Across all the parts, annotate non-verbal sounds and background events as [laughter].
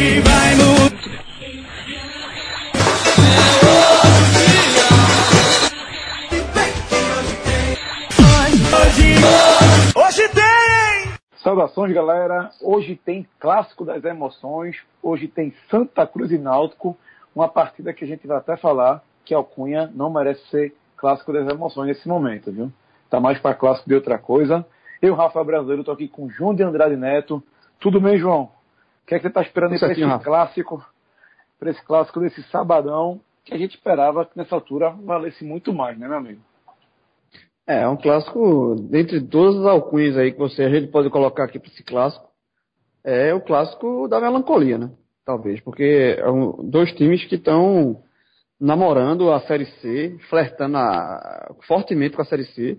Hoje vai mudar. Hoje, hoje tem! Saudações, galera. Hoje tem Clássico das Emoções. Hoje tem Santa Cruz e Náutico. Uma partida que a gente vai até falar que Alcunha não merece ser Clássico das Emoções nesse momento, viu? Tá mais para clássico de outra coisa. Eu, Rafa Brasileiro, tô aqui com João de Andrade Neto. Tudo bem, João? O que é que você tá esperando para esse Rafa. clássico? Para esse clássico desse sabadão que a gente esperava que nessa altura valesse muito mais, né, meu amigo? É, é um clássico, dentre todas as alcunhas aí que você, a gente pode colocar aqui para esse clássico, é o clássico da melancolia, né? Talvez, porque é um, dois times que estão namorando a Série C, flertando a- fortemente com a Série C.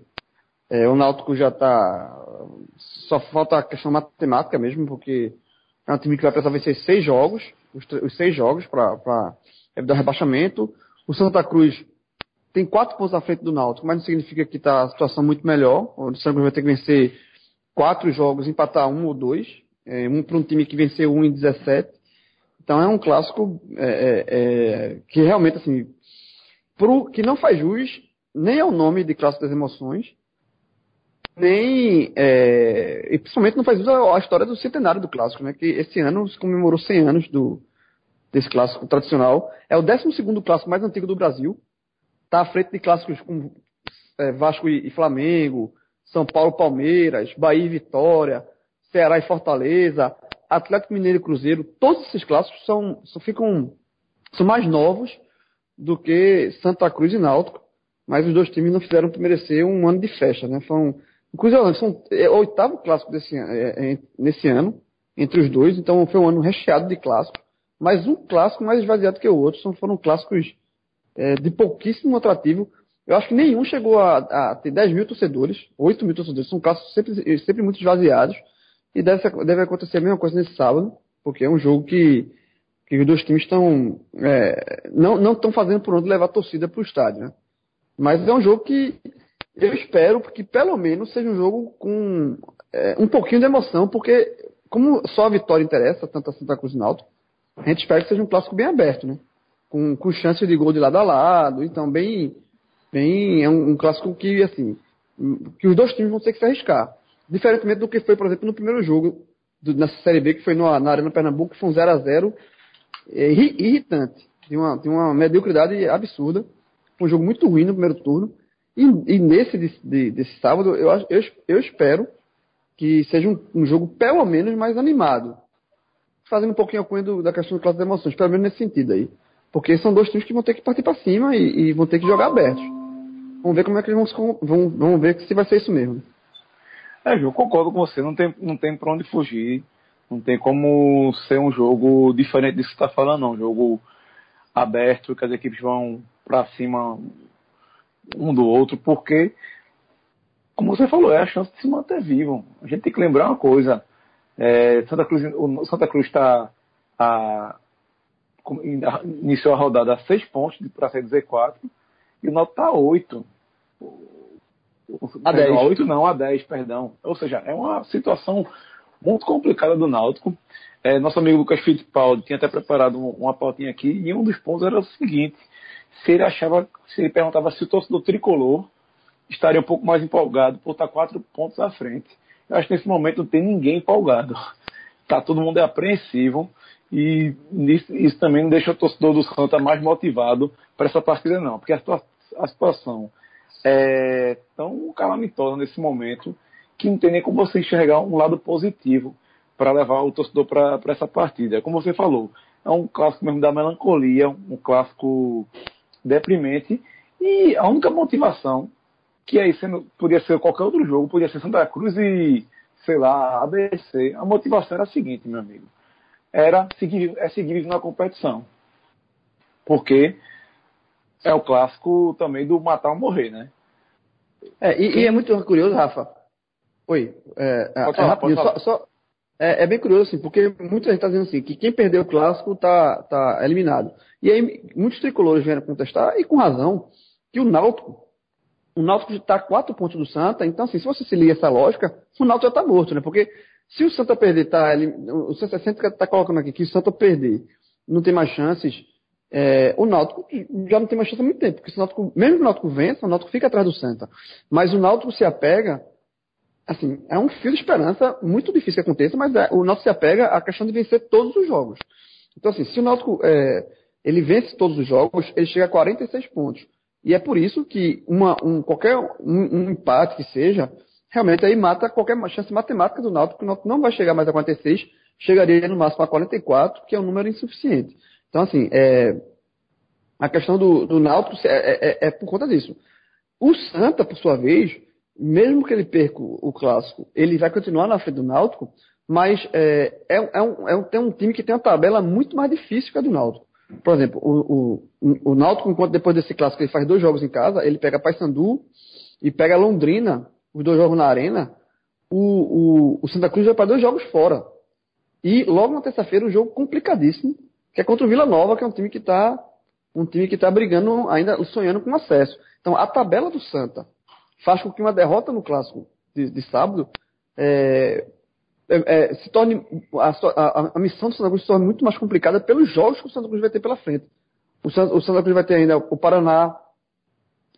É, o Náutico já está. Só falta a questão matemática mesmo, porque é um time que vai precisar vencer seis jogos, os, os seis jogos para evitar rebaixamento. O Santa Cruz tem quatro pontos à frente do Náutico, mas não significa que está a situação muito melhor. O Santa Cruz vai ter que vencer quatro jogos, empatar um ou dois. É, um para um time que venceu um em 17. Então é um clássico é, é, é, que realmente, assim, pro, que não faz jus nem ao nome de clássico das emoções, nem, é, e principalmente não faz à à história do centenário do clássico, né? Que esse ano se comemorou 100 anos do, desse clássico tradicional. É o 12 clássico mais antigo do Brasil. Está à frente de clássicos como é, Vasco e, e Flamengo, São Paulo, Palmeiras, Bahia e Vitória, Ceará e Fortaleza, Atlético Mineiro e Cruzeiro. Todos esses clássicos são, só ficam, são mais novos do que Santa Cruz e Náutico. Mas os dois times não fizeram merecer um ano de festa, né? Foi um, inclusive, são, é o oitavo clássico desse, é, é, nesse ano, entre os dois, então foi um ano recheado de clássicos. Mas um clássico mais esvaziado que o outro, são, foram clássicos é, de pouquíssimo atrativo. Eu acho que nenhum chegou a, a ter 10 mil torcedores, 8 mil torcedores. São clássicos sempre, sempre muito esvaziados. E deve, deve acontecer a mesma coisa nesse sábado, porque é um jogo que, que os dois times estão é, não não estão fazendo por onde levar a torcida para o estádio. Né? Mas é um jogo que eu espero que pelo menos seja um jogo com é, um pouquinho de emoção, porque como só a vitória interessa, tanto a Santa Cruz e Náutico, a gente espera que seja um clássico bem aberto, né? Com, com chance de gol de lado a lado, então bem, bem é um, um clássico que assim que os dois times vão ter que se arriscar, diferentemente do que foi, por exemplo, no primeiro jogo do, nessa série B que foi no, na Arena Pernambuco, que foi um 0 a 0 é, irri- irritante, de uma, de uma mediocridade absurda, foi um jogo muito ruim no primeiro turno. E, e nesse de, de- desse sábado, eu, eu, eu espero que seja um, um jogo pelo menos mais animado. Fazendo um pouquinho a cunha da questão do classe das emoções, pelo menos nesse sentido aí. Porque são dois times que vão ter que partir para cima e, e vão ter que jogar abertos. Vamos ver como é que eles vão vão, vamos ver se vai ser isso mesmo. É, eu concordo com você. Não tem, não tem pra onde fugir. Não tem como ser um jogo diferente disso que você está falando, não. Um jogo aberto, que as equipes vão pra cima um do outro, porque, como você falou, é a chance de se manter vivo. A gente tem que lembrar uma coisa. É, Santa Cruz, o Santa Cruz está a, iniciou a rodada a seis pontos para sair do Z4 e o Náutico está a oito. A Perdão, 10. A 8 não, a 10, perdão. Ou seja, é uma situação muito complicada do Náutico. É, nosso amigo Lucas Fittipaldi tinha até preparado um- uma pautinha aqui e um dos pontos era o seguinte: se ele achava, se ele perguntava se o torcedor tricolor estaria um pouco mais empolgado por estar quatro pontos à frente. Eu acho que nesse momento não tem ninguém empolgado. Tá todo mundo é apreensivo e isso, isso também não deixa o torcedor do Santa mais motivado para essa partida não, porque a, a situação é tão calamitosa nesse momento que não tem nem como você enxergar um lado positivo para levar o torcedor para essa partida. Como você falou, é um clássico mesmo da melancolia, um clássico deprimente e a única motivação que aí sendo, podia ser qualquer outro jogo, podia ser Santa Cruz e, sei lá, ABC. A motivação era a seguinte, meu amigo. Era seguir, é seguir vivendo a competição. Porque é o clássico também do matar ou morrer, né? É, e, e é muito curioso, Rafa. Oi, é, é, é rapidinho, só, só- é, é bem curioso, assim, porque muita gente está dizendo assim, que quem perdeu o clássico tá, tá eliminado. E aí muitos tricolores vieram contestar, e com razão, que o Náutico o Náutico está a quatro pontos do Santa, então assim, se você se liga essa lógica, o Náutico já está morto, né? Porque se o Santa perder, tá, ele, o 60 está colocando aqui que o Santa perder, não tem mais chances, é, o Náutico já não tem mais chance há muito tempo, porque se o Náutico, mesmo que o Náutico vença, o Náutico fica atrás do Santa. Mas o Náutico se apega, assim, é um fio de esperança muito difícil que aconteça, mas é, o Náutico se apega à questão de vencer todos os jogos. Então assim, se o Náutico é, ele vence todos os jogos, ele chega a 46 pontos. E é por isso que uma, um, qualquer um, um, empate que seja, realmente aí mata qualquer chance matemática do Náutico, porque o Náutico não vai chegar mais a 46, chegaria no máximo a 44, que é um número insuficiente. Então, assim, é, a questão do, do Náutico é, é, é por conta disso. O Santa, por sua vez, mesmo que ele perca o clássico, ele vai continuar na frente do Náutico, mas é, é, é, um, é um, tem um time que tem uma tabela muito mais difícil que a do Náutico. Por exemplo, o, o, o Náutico, enquanto depois desse clássico ele faz dois jogos em casa, ele pega Paysandu e pega Londrina, os dois jogos na arena, o, o, o Santa Cruz vai para dois jogos fora. E logo na terça-feira um jogo complicadíssimo, que é contra o Vila Nova, que é um time que está um time que está brigando ainda, sonhando com acesso. Então a tabela do Santa faz com que uma derrota no clássico de, de sábado é, é, é, se torne a, a, a, missão do Santa Cruz se torne muito mais complicada pelos jogos que o Santa Cruz vai ter pela frente. O Santa, o Santa Cruz vai ter ainda o Paraná,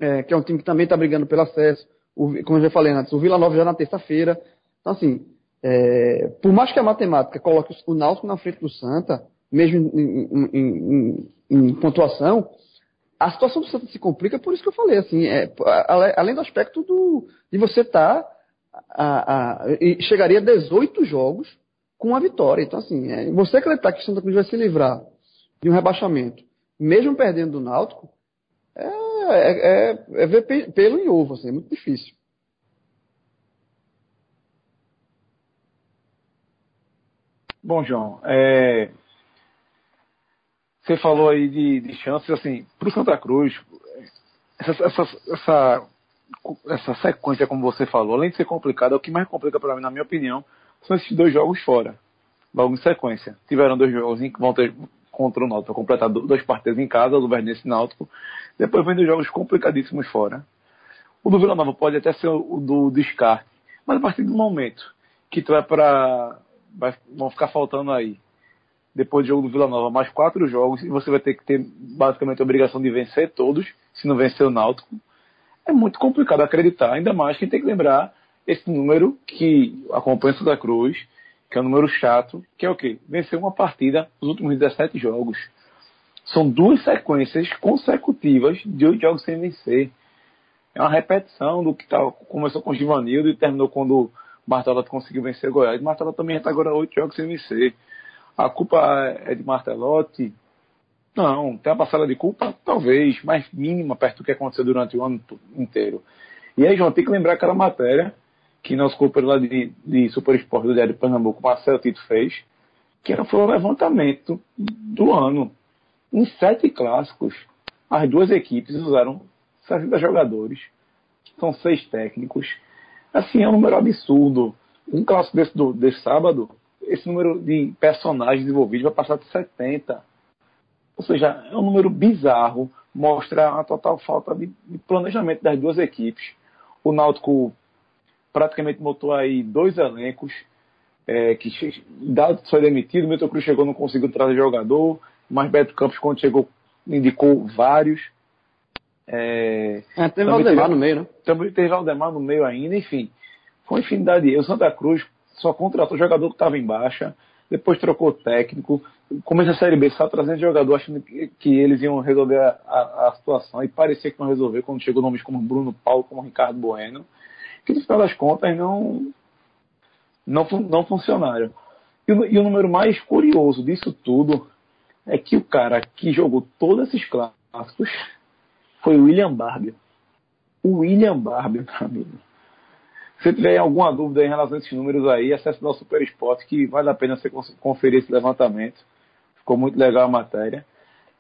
é, que é um time que também está brigando pelo acesso, o, como eu já falei antes, o Vila Nova já na terça-feira. Então, assim, é, por mais que a matemática coloque o Náutico na frente do Santa, mesmo em, em, em, em, pontuação, a situação do Santa se complica por isso que eu falei, assim, é, além do aspecto do, de você estar tá a, a, chegaria a 18 jogos com uma vitória. Então, assim, é, você acreditar que o Santa Cruz vai se livrar de um rebaixamento, mesmo perdendo do Náutico, é, é, é, é ver pelo em ovo, assim, é muito difícil. Bom, João, é, você falou aí de, de chances, assim, para o Santa Cruz, essa, essa, essa essa sequência, como você falou, além de ser complicada, o que mais complica para mim, na minha opinião, são esses dois jogos fora. Logo em sequência. Tiveram dois jogos que vão ter contra o Náutico, completar dois partidos em casa, do Verdense Náutico. Depois vem dois jogos complicadíssimos fora. O do Vila Nova pode até ser o do descarte, mas a partir do momento que tu vai para vão ficar faltando aí depois do jogo do Vila Nova mais quatro jogos e você vai ter que ter basicamente a obrigação de vencer todos, se não vencer o Náutico é muito complicado acreditar, ainda mais que tem que lembrar esse número que acompanha o Santa Cruz, que é um número chato, que é o quê? Vencer uma partida nos últimos 17 jogos. São duas sequências consecutivas de oito jogos sem vencer. É uma repetição do que tá, começou com o Givanildo e terminou quando o conseguiu vencer Goiás. Martelotti também está agora oito jogos sem vencer. A culpa é de Martelotti, não, tem uma parcela de culpa, talvez, mais mínima perto do que aconteceu durante o ano inteiro. E aí, João, tem que lembrar aquela matéria que nosso companheiro lá de, de Super Esporte do Diário de Pernambuco, Marcelo Tito, fez, que foi o levantamento do ano. Em sete clássicos, as duas equipes usaram 60 jogadores, são seis técnicos. Assim, é um número absurdo. Um clássico desse, do, desse sábado, esse número de personagens envolvidos vai passar de 70 ou seja, é um número bizarro, mostra a total falta de, de planejamento das duas equipes. O Náutico praticamente montou aí dois elencos, é, que Dado foi demitido, o Milton Cruz chegou não conseguiu trazer jogador, mas Beto Campos quando chegou indicou vários. É, é teve Valdemar no meio, né? Também teve Valdemar no meio ainda, enfim. Foi uma infinidade de O Santa Cruz só contratou jogador que estava em baixa, depois trocou técnico, começa a Série B só trazendo jogador achando que, eles iam resolver a, a, situação e parecia que não resolver quando chegou nomes como Bruno Paulo, como Ricardo Bueno, que no final das contas não, não, não funcionaram. E o, e o número mais curioso disso tudo é que o cara que jogou todos esses clássicos foi o William Barber. O William Barber, meu amigo. Se tiver alguma dúvida em relação a esses números aí, acesse o nosso Super Esporte, que vale a pena você conferir esse levantamento. Ficou muito legal a matéria.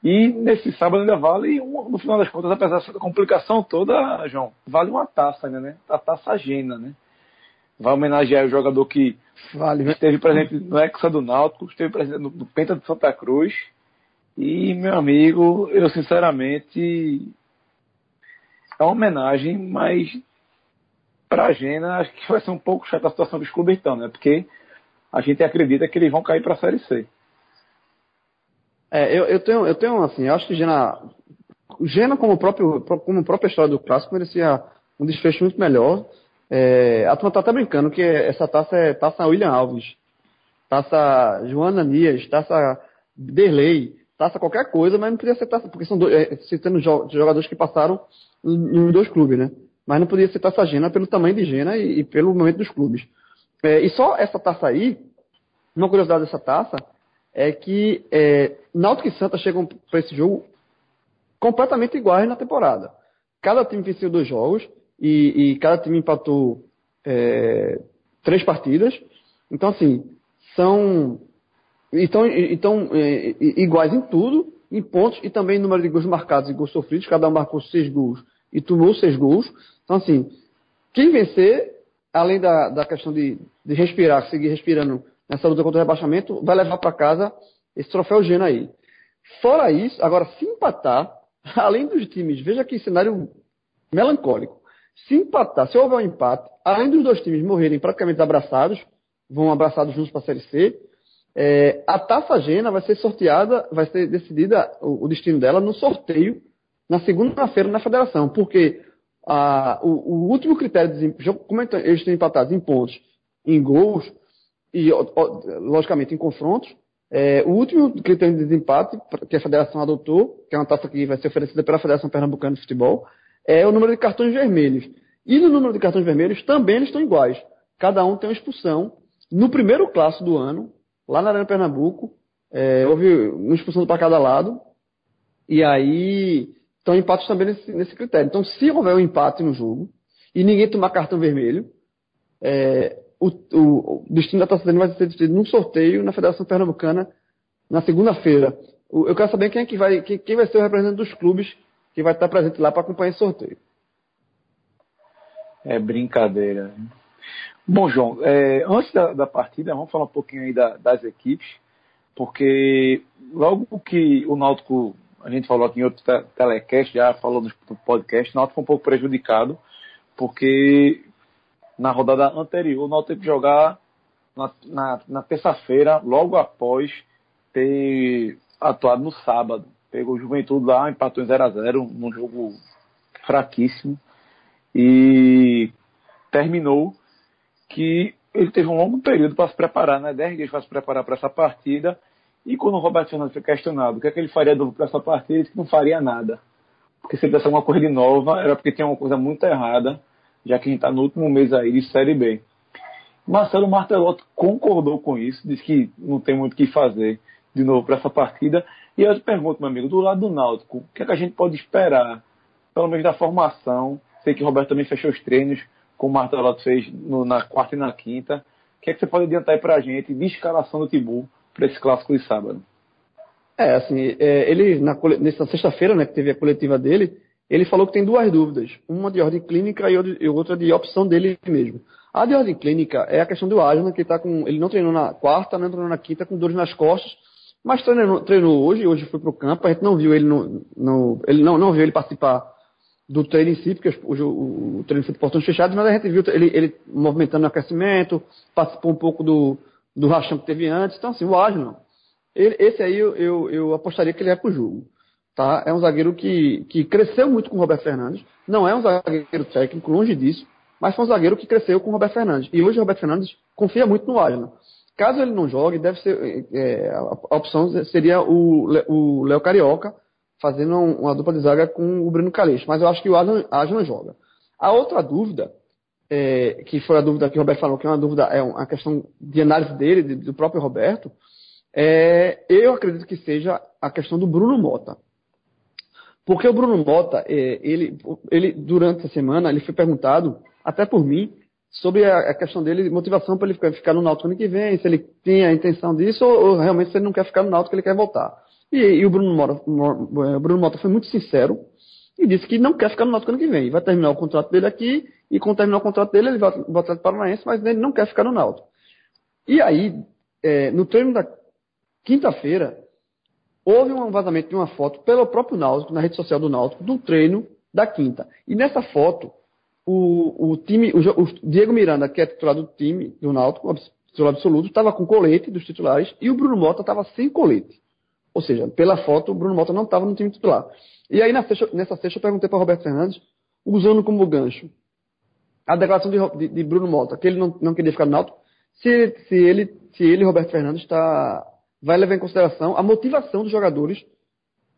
E nesse sábado ainda vale, no final das contas, apesar dessa complicação toda, João, vale uma taça ainda, né? A taça agenda, né? Vai homenagear o jogador que vale, né? esteve presente no Hexa do Náutico, esteve presente no, no Penta de Santa Cruz. E, meu amigo, eu sinceramente é uma homenagem, mas para a Gena acho que vai ser um pouco chata a situação que os clubes estão, né? Porque a gente acredita que eles vão cair para a Série C. É, eu, eu, tenho, eu tenho, assim, eu acho que Gena, Gena como, próprio, como a própria história do clássico merecia um desfecho muito melhor. É, a turma tá até brincando que essa taça é taça William Alves, taça Joana Nias, taça Derlei, taça qualquer coisa, mas não podia ser taça, porque são dois, é, citando jogadores que passaram em dois clubes, né? Mas não podia ser taça Gena pelo tamanho de Gena e, e pelo momento dos clubes. É, e só essa taça aí, uma curiosidade dessa taça, é que é, Náutico e Santa chegam para esse jogo completamente iguais na temporada. Cada time venceu dois jogos e, e cada time empatou é, três partidas. Então, assim, são então, então é, iguais em tudo, em pontos e também número de gols marcados e gols sofridos. Cada um marcou seis gols e tomou seis gols. Então, assim, quem vencer, além da, da questão de, de respirar, seguir respirando nessa luta contra o rebaixamento, vai levar para casa esse troféu Gena aí. Fora isso, agora, se empatar, [laughs] além dos times, veja que cenário melancólico. Se empatar, se houver um empate, além dos dois times morrerem praticamente abraçados, vão abraçados juntos para a Série C, é, a Taça Gena vai ser sorteada, vai ser decidida o, o destino dela no sorteio na segunda-feira na federação, porque a, o, o, último critério de como é eles estão empatados em pontos, em gols e, logicamente, em confrontos, é, o último critério de desempate que a federação adotou, que é uma taça que vai ser oferecida pela Federação Pernambucana de Futebol, é o número de cartões vermelhos. E no número de cartões vermelhos também eles estão iguais. Cada um tem uma expulsão. No primeiro clássico do ano, lá na Arena Pernambuco, é, houve uma expulsão para cada lado. E aí estão empates também nesse, nesse, critério. Então, se houver um empate no jogo e ninguém tomar cartão vermelho, é, o, o, o, destino da Taça vai ser decidido num sorteio na Federação Pernambucana na segunda-feira. Eu quero saber quem, é que vai, quem, quem vai ser o representante dos clubes que vai estar presente lá para acompanhar esse sorteio. É brincadeira. Bom, João, é, antes da, da, partida, vamos falar um pouquinho aí da, das equipes, porque logo que o Náutico, a gente falou aqui em outro telecast, já falou no podcast, o Náutico foi um pouco prejudicado, porque na rodada anterior o Náutico teve que jogar na, na, na terça-feira, logo após ter atuado no sábado. Pegou o Juventude lá, empatou em 0x0, num jogo fraquíssimo. E terminou que ele teve um longo período para se preparar, né? 10 dias para se preparar para essa partida. E quando o Roberto Fernandes foi questionado o que, é que ele faria para essa partida, ele disse que não faria nada. Porque se ele tivesse alguma coisa de nova, era porque tinha uma coisa muito errada, já que a gente está no último mês aí de Série B. Marcelo Martelotto concordou com isso, disse que não tem muito o que fazer de novo para essa partida. E eu te pergunto, meu amigo, do lado do Náutico, o que, é que a gente pode esperar, pelo menos da formação? Sei que o Roberto também fechou os treinos, como o Martelotto fez no, na quarta e na quinta. O que é que você pode adiantar aí para a gente de escalação do Tibu para esse clássico de sábado? É, assim, é, ele, na, nessa sexta-feira, né, que teve a coletiva dele, ele falou que tem duas dúvidas. Uma de ordem clínica e outra de opção dele mesmo. A de ordem clínica é a questão do Aslan, que tá com, ele não treinou na quarta, não treinou na quinta, com dores nas costas, mas treinou, treinou hoje, hoje foi para o campo, a gente não viu ele no, no, ele não, não viu ele participar do treino em si, porque o, o, o treino foi de portões fechados, mas a gente viu ele, ele movimentando no aquecimento, participou um pouco do, do rachão que teve antes. Então, assim, o Aslan, ele, esse aí eu, eu, eu, apostaria que ele é pro jogo. Tá? É um zagueiro que, que cresceu muito com o Roberto Fernandes. Não é um zagueiro técnico, longe disso, mas foi um zagueiro que cresceu com o Roberto Fernandes. E hoje o Roberto Fernandes confia muito no Aslan. Caso ele não jogue, deve ser é, a opção seria o Léo Carioca fazendo uma dupla de zaga com o Bruno Calixto. Mas eu acho que o Aslan joga. A outra dúvida, é, que foi a dúvida que o Roberto falou, que é uma dúvida, é uma questão de análise dele, do próprio Roberto, é, eu acredito que seja a questão do Bruno Mota. Porque o Bruno Mota, é, ele, ele, durante a semana, ele foi perguntado, até por mim, sobre a, a questão dele, motivação para ele ficar, ficar no Náutico ano que vem, se ele tem a intenção disso ou, ou, realmente se ele não quer ficar no Náutico, ele quer voltar. E, e o Bruno Mota, Bruno Mota foi muito sincero e disse que não quer ficar no Náutico ano que vem. Vai terminar o contrato dele aqui e quando terminar o contrato dele ele vai para o Paranaense, mas ele não quer ficar no Náutico. E aí, é, no treino da quinta-feira, houve um vazamento de uma foto pelo próprio Náutico, na rede social do Náutico, do treino da quinta. E nessa foto, o, o time, o, o, Diego Miranda, que é titular do time, do Náutico, titular absoluto, estava com colete dos titulares e o Bruno Mota estava sem colete. Ou seja, pela foto, o Bruno Mota não estava no time titular. E aí, nessa sexta, eu perguntei para Roberto Fernandes, usando como gancho a declaração de, de, de, Bruno Mota, que ele não, não queria ficar no Náutico, se, se, ele, se ele, Roberto Fernandes, está, vai levar em consideração a motivação dos jogadores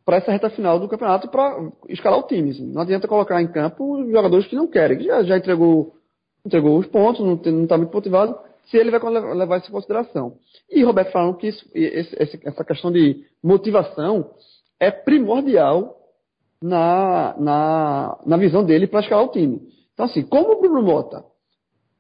para essa reta final do campeonato para escalar o time. Assim. Não adianta colocar em campo jogadores que não querem, que já, já entregou, entregou os pontos, não está muito motivado, se ele vai levar isso em consideração. E Roberto falando que isso, esse, essa questão de motivação é primordial na, na, na visão dele para escalar o time. Então, assim, como o Bruno Mota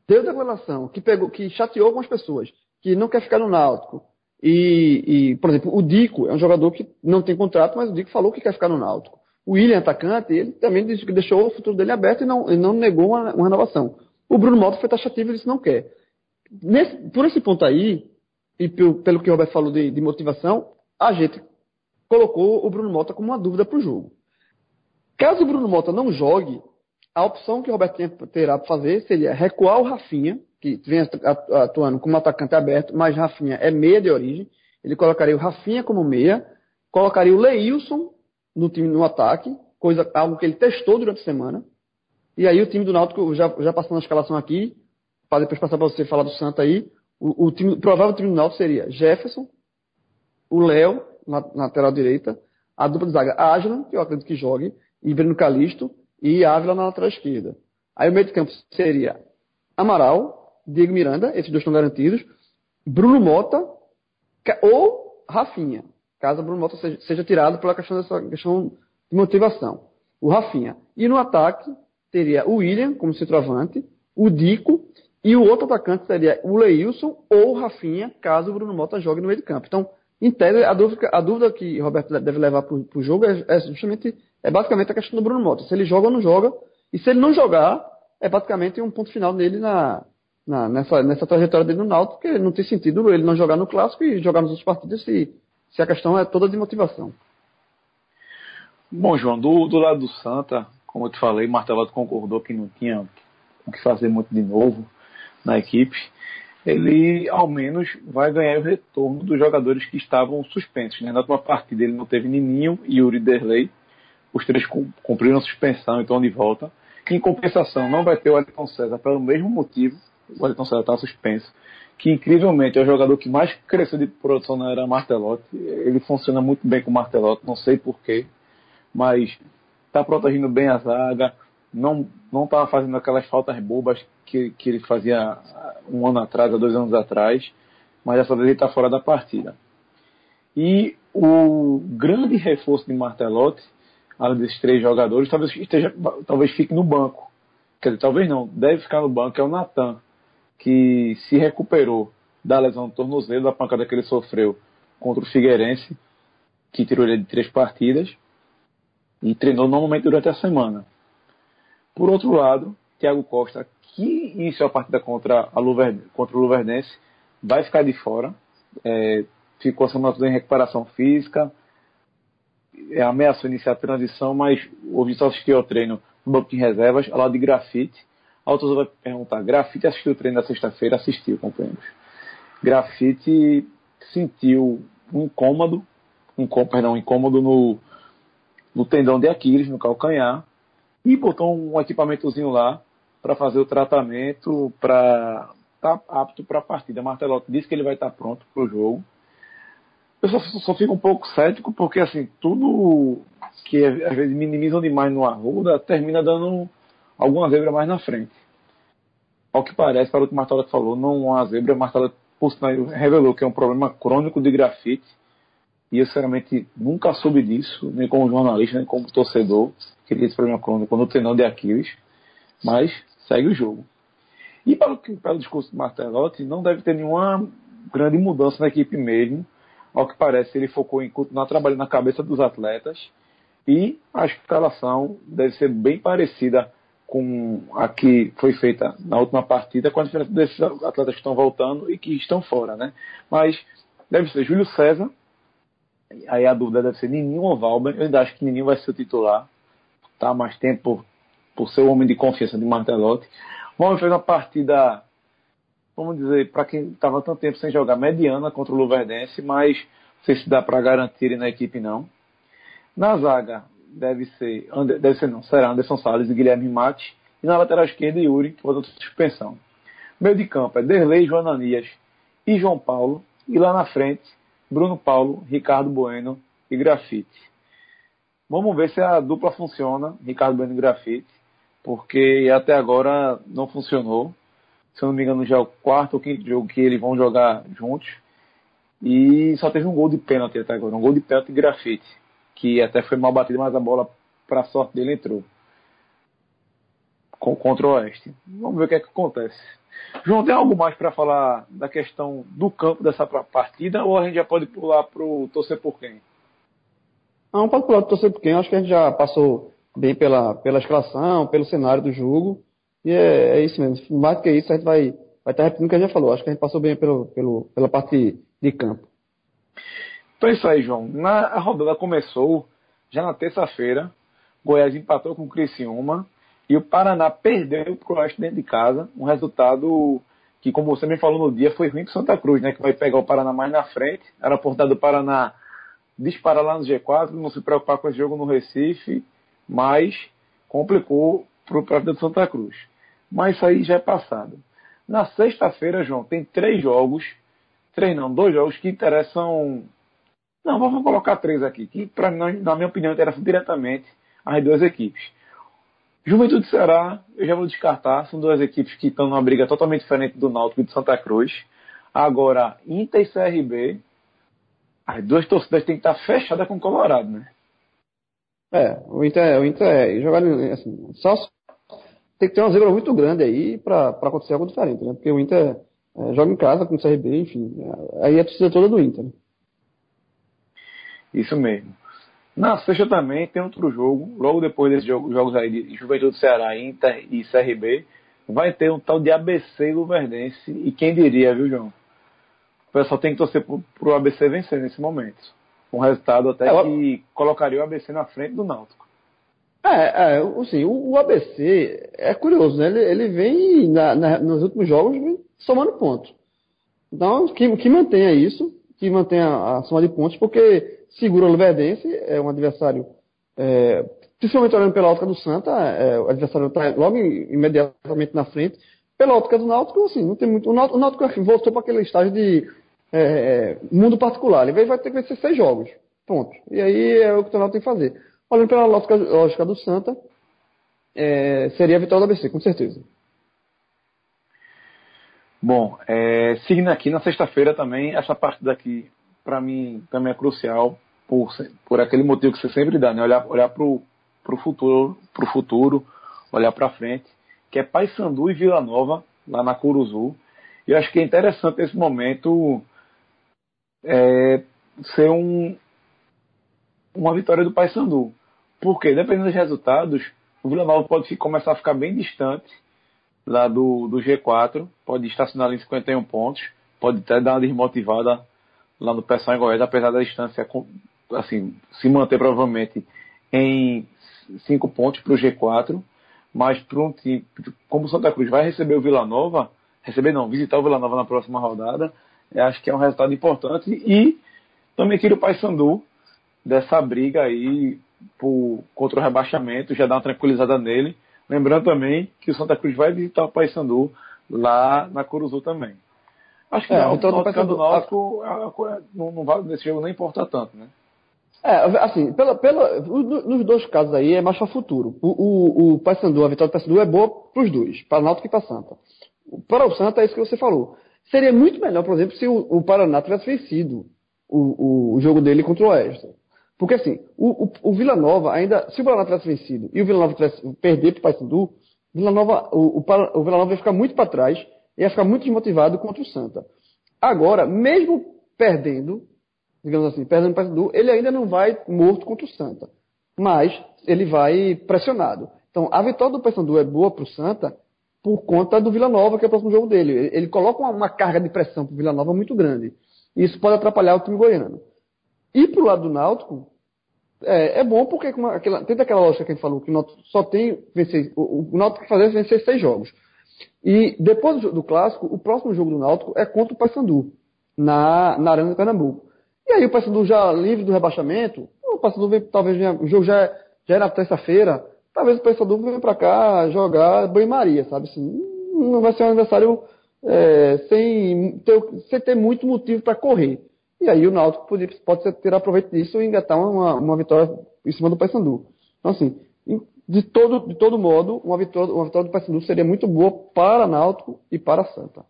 deu declaração que, pegou, que chateou algumas pessoas, que não quer ficar no Náutico, e, e, por exemplo, o Dico é um jogador que não tem contrato, mas o Dico falou que quer ficar no Náutico. O William, atacante, ele também deixou o futuro dele aberto e não, e não negou uma, uma, renovação. O Bruno Mota foi taxativo e disse não quer. Nesse, por esse ponto aí, e pelo, pelo que o Roberto falou de, de motivação, a gente colocou o Bruno Mota como uma dúvida para o jogo. Caso o Bruno Mota não jogue, a opção que o Roberto terá para fazer seria recuar o Rafinha, que vem atuando como atacante aberto, mas Rafinha é meia de origem. Ele colocaria o Rafinha como meia, colocaria o Leilson no time no ataque, coisa algo que ele testou durante a semana. E aí o time do Náutico, já, já passando a escalação aqui, para depois passar para você falar do Santa aí, o, o, time, provável time do Náutico seria Jefferson, o Léo, na, na lateral direita, a dupla de zaga Ágila, que eu acredito que jogue, e Breno Calisto, e Ávila na lateral esquerda. Aí o meio de campo seria Amaral, Diego Miranda, esses dois estão garantidos, Bruno Mota ou Rafinha, caso Bruno Mota seja, seja tirado pela questão dessa questão de motivação. O Rafinha. E no ataque teria o William como centroavante, o Dico e o outro atacante seria o Leilson ou o Rafinha, caso o Bruno Mota jogue no meio de campo. Então, em tese, a dúvida, a dúvida que Roberto deve levar para o jogo é, é, justamente, é basicamente a questão do Bruno Mota. Se ele joga ou não joga. E se ele não jogar, é basicamente um ponto final nele na, na, nessa, nessa trajetória dele no Náutico, porque não tem sentido ele não jogar no Clássico e jogar nos outros partidos se, se a questão é toda de motivação. Bom, João, do, do lado do Santa, como eu te falei, Martelotto concordou que não tinha o que fazer muito de novo na equipe ele ao menos vai ganhar o retorno dos jogadores que estavam suspensos. Né? Na última partida ele não teve Nininho e Yuri Derley, os três cumpriram suspensão e estão de volta. Em compensação, não vai ter o Elton César pelo mesmo motivo, o Elton César está suspenso, que incrivelmente é o jogador que mais cresceu de produção na era Martelotti. Ele funciona muito bem com o Martelotti, não sei porquê, mas está protegendo bem a zaga, não não estava fazendo aquelas faltas bobas que, que ele fazia um ano atrás, há dois anos atrás, mas dessa vez ele está fora da partida. E o grande reforço de Martelotti, além desses três jogadores, talvez, esteja, talvez fique no banco. Quer dizer, talvez não, deve ficar no banco, é o Natan, que se recuperou da lesão do tornozelo, da pancada que ele sofreu contra o Figueirense, que tirou ele de três partidas, e treinou normalmente durante a semana. Por outro lado, Thiago Costa, que iniciou a partida contra, a contra o Luverdense, vai ficar de fora. É, ficou a semana toda em recuperação física. É, ameaçou iniciar a transição, mas o Vitor assistiu ao treino no banco de reservas, ao lado de Grafite. A outra vai perguntar: Grafite assistiu o treino da sexta-feira? Assistiu, companheiros. Grafite sentiu um incômodo, um, perdão, um incômodo no, no tendão de Aquiles, no calcanhar e botou um equipamentozinho lá para fazer o tratamento para estar tá apto para a partida. Martelotti disse que ele vai estar tá pronto para o jogo. Eu só, só, fico um pouco cético porque assim tudo que às vezes minimizam demais no Arruda termina dando alguma zebra mais na frente. Ao que parece, para o que o Martelotti falou, não há zebra. Martelotti revelou que é um problema crônico de grafite e eu, sinceramente, nunca soube disso, nem como jornalista, nem como torcedor, que ele esse problema crônico no tendão de Aquiles, mas segue o jogo. E para o, para o discurso do Martelotti, não deve ter nenhuma grande mudança na equipe mesmo. Ao que parece, ele focou em continuar trabalhando na cabeça dos atletas e a escalação deve ser bem parecida com a que foi feita na última partida, com a diferença desses atletas que estão voltando e que estão fora, né? Mas deve ser Júlio César, Aí a dúvida deve ser Nininho ou Valber. Eu ainda acho que Nininho vai ser o titular. Tá mais tempo por, ser o homem de confiança de Martelotti. O homem fez uma partida, vamos dizer, para quem estava tanto tempo sem jogar, mediana contra o Luverdense, mas não sei se dá para garantir na equipe não. Na zaga, deve ser, deve ser não, será Anderson Salles e Guilherme Mate. E na lateral esquerda, Yuri, que voltou suspensão. Meio de campo é Derlei, João Ananias e João Paulo. E lá na frente, Bruno Paulo, Ricardo Bueno e Grafite. Vamos ver se a dupla funciona, Ricardo Bueno e Grafite, porque até agora não funcionou. Se eu não me engano, já é o quarto ou quinto jogo que eles vão jogar juntos. E só teve um gol de pênalti até agora, um gol de pênalti e grafite, que até foi mal batido, mas a bola, para sorte dele, entrou. Com, contra o Oeste. Vamos ver o que é que acontece. João, tem algo mais para falar da questão do campo dessa partida ou a gente já pode pular para o torcer por quem? Não, pode pular torcer por quem. Acho que a gente já passou bem pela, pela escalação, pelo cenário do jogo. E é, é isso mesmo. Mais do que isso, a gente vai, vai estar repetindo o que a gente já falou. Acho que a gente passou bem pelo, pelo, pela parte de campo. Então é isso aí, João. Na, a rodada começou já na terça-feira. Goiás empatou com o Criciúma. E o Paraná perdeu para o Oeste dentro de casa, um resultado que, como você me falou no dia, foi ruim para Santa Cruz, né? Que vai pegar o Paraná mais na frente. Era a oportunidade do Paraná disparar lá no G4, não se preocupar com esse jogo no Recife, mas complicou para o vida de Santa Cruz. Mas isso aí já é passado. Na sexta-feira, João, tem três jogos, três não, dois jogos que interessam. Não, vamos colocar três aqui, que para na minha opinião, interessam diretamente as duas equipes. Juventude Ceará, eu já vou descartar, são duas equipes que estão numa briga totalmente diferente do Náutico e do Santa Cruz. Agora, Inter e CRB, as duas torcidas têm que estar fechadas com o Colorado, né? É, o Inter, o Inter é, jogar assim, só tem que ter uma zebra muito grande aí para acontecer algo diferente, né? Porque o Inter é, joga em casa com o CRB, enfim, aí é a torcida toda do Inter. Né? Isso mesmo. Na sexta também tem outro jogo, logo depois desses jogos, jogos aí de Juventude Ceará, Inter e CRB, vai ter um tal de ABC Luverdense, e quem diria, viu, João? O pessoal tem que torcer pro, pro ABC vencer nesse momento. Um resultado até é, que colocaria o ABC na frente do Náutico. É, é assim, o, o ABC é curioso, né? Ele, ele vem na, na, nos últimos jogos somando pontos. Então, que, que mantenha isso, que mantenha a soma de pontos, porque segura o Luverdense, é um adversário, é, principalmente olhando pela ótica do Santa, é, o adversário está logo imediatamente na frente. Pela ótica do Náutico, assim, não tem muito. O Náutico, o Náutico assim, voltou para aquele estágio de é, é, mundo particular. Ele vai ter que vencer seis jogos. Ponto. E aí é o que o Náutico tem que fazer. Olhando pela lógica, lógica do Santa, é, seria a vitória do ABC, com certeza. Bom, é, seguindo aqui na sexta-feira também, essa partida aqui, para mim, também é crucial por, por aquele motivo que você sempre dá, né? Olhar, olhar para o futuro, pro futuro, olhar para frente, que é Paysandu e Vila Nova, lá na Curuzu. E eu acho que é interessante esse momento é, ser um, uma vitória do Paysandu. Porque, dependendo dos resultados, o Vila Nova pode começar a ficar bem distante lá do, do G4, pode estacionar em 51 pontos, pode até dar uma desmotivada lá no Pessoal em Goiás, apesar da distância assim, se manter provavelmente em cinco pontos para o G4, mas time como o Santa Cruz vai receber o Vila Nova, receber não, visitar o Vila Nova na próxima rodada, acho que é um resultado importante e também tira o Paysandu dessa briga aí por, contra o rebaixamento, já dá uma tranquilizada nele. Lembrando também que o Santa Cruz vai visitar o Paysandu lá na Curuzu também. Acho que é, não, então, o Náutico, do Náutico a, não, não vale nesse jogo nem importa tanto, né? É, assim, pela, pela, nos dois casos aí é mais para futuro. O, o, o Paysandu, a vitória do Paysandu é boa para os dois, para o Náutico e para Santa. Para o Santa é isso que você falou. Seria muito melhor, por exemplo, se o, o Paraná tivesse vencido o, o, o, jogo dele contra o Oeste. Porque assim, o, o, Vila Nova ainda, se o Paraná tivesse vencido e o Vila Nova tivesse perder para o Paysandu, o, o, Vila Nova ia ficar muito para trás, ia ficar muito desmotivado contra o Santa. Agora, mesmo perdendo, digamos assim, perdendo o ele ainda não vai morto contra o Santa. Mas ele vai pressionado. Então, a vitória do Paysandu é boa para o Santa por conta do Vila Nova, que é o próximo jogo dele. Ele, coloca uma, uma, carga de pressão para o Vila Nova muito grande. E isso pode atrapalhar o time goiano. E para o lado do Náutico, é, é bom porque uma, aquela, tem aquela lógica que a gente falou, que o Náutico só tem vencer, o, o Náutico que fazer é vencer seis jogos. E depois do, do, clássico, o próximo jogo do Náutico é contra o Paysandu, na, na Arena de Pernambuco. E aí o Paysandu já livre do rebaixamento, o Paysandu vem, talvez venha, o jogo já, já na terça-feira, talvez o Paysandu venha para cá jogar banho-maria, sabe? Assim, não vai ser um adversário é, sem, ter, sem ter muito motivo para correr. E aí o Náutico pode, pode ter aproveito disso e engatar uma, uma vitória em cima do Paysandu. Então, assim, de todo, de todo modo, uma vitória, uma vitória do Paysandu seria muito boa para Náutico e para Santa.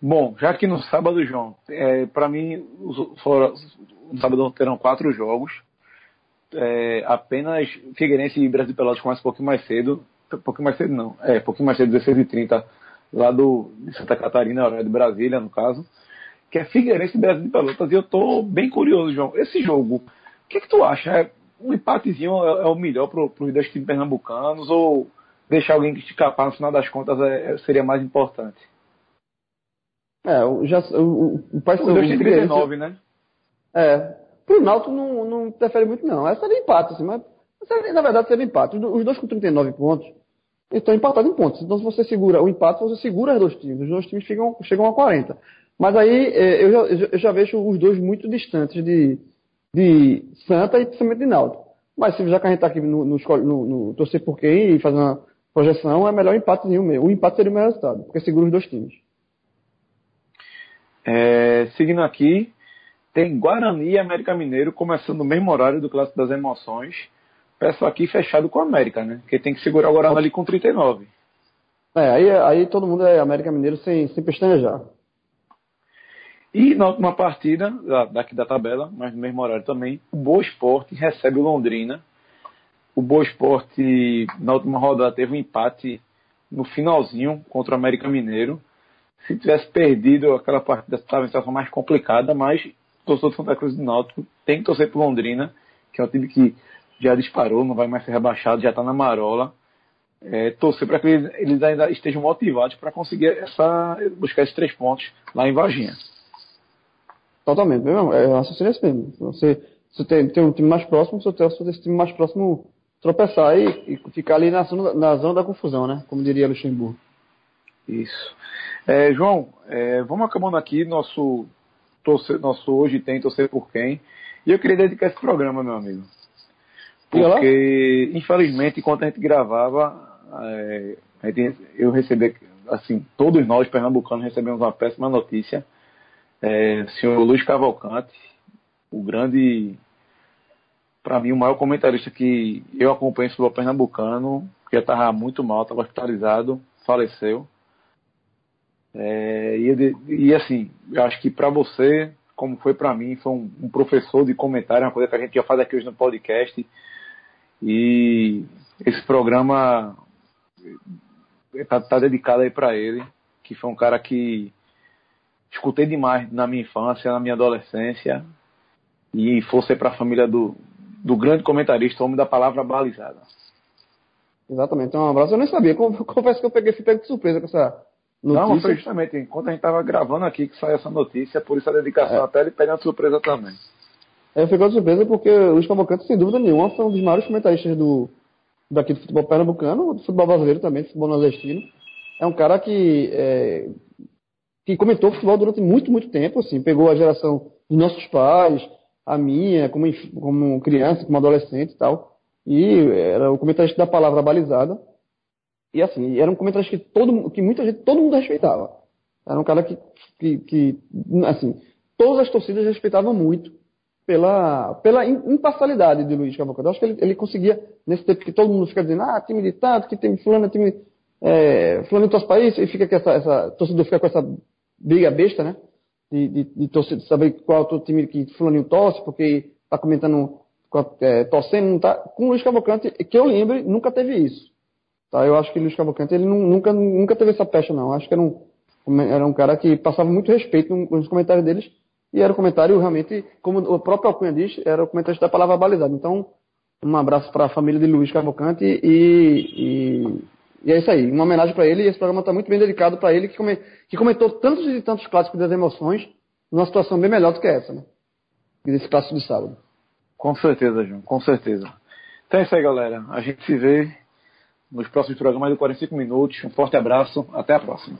Bom, já que no sábado, João, é, para mim, fora, no sábado terão quatro jogos. É, apenas Figueirense e Brasil Pelotas começam um pouquinho mais cedo. Um pouquinho mais cedo não. É, um pouquinho mais cedo, 16h30, lá do, de Santa Catarina, hora de Brasília, no caso que é Figueirense e Brasil de Pelotas. E eu tô bem curioso, João. Esse jogo, o que, que tu acha? É, um empatezinho é, é o melhor para os dois times pernambucanos ou deixar alguém que escapar no final das contas é, é seria mais importante? É, já, o, o, o Paysandu... Os dois têm 39, né? É. Pro Náutico não, não interfere muito, não. Essa seria empate, assim, mas na verdade seria empate. Os dois com 39 pontos estão empatados em pontos. Então, se você segura o empate, você segura os dois times. Os dois times chegam, chegam a 40. Mas aí é, eu já, eu já vejo os dois muito distantes de, de Santa e principalmente de Náutico. Mas se já que a gente está aqui no, no, no, no, torcer por quem e fazer uma projeção, é melhor empatezinho mesmo. O empate seria o melhor resultado, porque segura os dois times. É, seguindo aqui, tem Guarani e América Mineiro começando no mesmo horário do Clássico das Emoções. Peço aqui fechado com a América, né? Porque tem que segurar o Guarani ali com 39. É, aí, aí todo mundo é América Mineiro sem, sem pestanejar. E na última partida, daqui da tabela, mas no mesmo horário também, o Boa Esporte recebe o Londrina. O Boa Esporte, na última rodada, teve um empate no finalzinho contra o América Mineiro. Se tivesse perdido aquela partida, estava em situação mais complicada, mas torcedor do Santa Cruz do Náutico tem que torcer para Londrina, que é um time que já disparou, não vai mais ser rebaixado, já está na marola. É, torcer para que eles ainda estejam motivados para conseguir essa, buscar esses três pontos lá em Varginha. Totalmente, mesmo, é raciocínio esse mesmo. Você, você tem, tem um time mais próximo, você tem esse time mais próximo tropeçar e, e ficar ali na zona, na zona da confusão, né? Como diria Luxemburgo. Isso. É, João, é, vamos acabando aqui nosso, torcer, nosso Hoje Tem Torcer Por Quem. E eu queria dedicar esse programa, meu amigo. Porque, infelizmente, enquanto a gente gravava, é, a gente, eu recebi, assim, todos nós, pernambucanos, recebemos uma péssima notícia é, senhor Luiz Cavalcante, o grande, para mim, o maior comentarista que eu acompanho sobre o Pernambucano, que já estava muito mal, estava hospitalizado, faleceu. É, e, e, assim, eu acho que para você, como foi para mim, foi um, um, professor de comentário, uma coisa que a gente já faz aqui hoje no podcast. E esse programa está tá dedicado aí para ele, que foi um cara que escutei demais na minha infância, na minha adolescência, e fosse para a família do, do grande comentarista, homem da palavra balizada. Exatamente, um abraço. Eu nem sabia, confesso que eu peguei, fui pego de surpresa com essa notícia. Não, foi justamente enquanto a gente estava gravando aqui que saiu essa notícia, por isso a dedicação é. até ele pegando surpresa também. É, eu fiquei de surpresa porque o Luiz Cavalcante, sem dúvida nenhuma, foi um dos maiores comentaristas do, daqui do futebol pernambucano, do futebol brasileiro também, do futebol nordestino. É um cara que é, que comentou futebol durante muito, muito tempo, assim, pegou a geração dos nossos pais, a minha, como, como criança, como adolescente e tal, e era o comentarista da palavra balizada, e assim, era um comentarista que, todo, que muita gente, todo mundo respeitava. Era um cara que, que, que assim, todas as torcidas respeitavam muito pela, pela imparcialidade de Luiz Cavalcante. Acho que ele, ele conseguia, nesse tempo que todo mundo fica dizendo, ah, time de tanto, que tem fulano, time, é, fulano em todos países, e fica com essa, essa, torcedor fica com essa briga besta, né? De, de, de, saber qual é o time que fulaninho torce, porque tá comentando, é, torcendo, não tá. Com o Luiz Cavalcante, que eu lembre, nunca teve isso. Tá? Eu acho que Luiz Cavalcante, ele nunca, nunca teve essa pecha, não. Acho que era um, era um cara que passava muito respeito nos comentários deles, e era um comentário realmente, como o próprio Alcunha diz, era o comentário da palavra balizada. Então, um abraço para a família de Luiz Cavalcante e, e e é isso aí, uma homenagem para ele. E esse programa está muito bem dedicado para ele, que, come, que comentou tantos e tantos clássicos das emoções, numa situação bem melhor do que essa, né? Desse clássico de sábado. Com certeza, João, com certeza. Então é isso aí, galera. A gente se vê nos próximos programas do 45 Minutos. Um forte abraço. Até a próxima.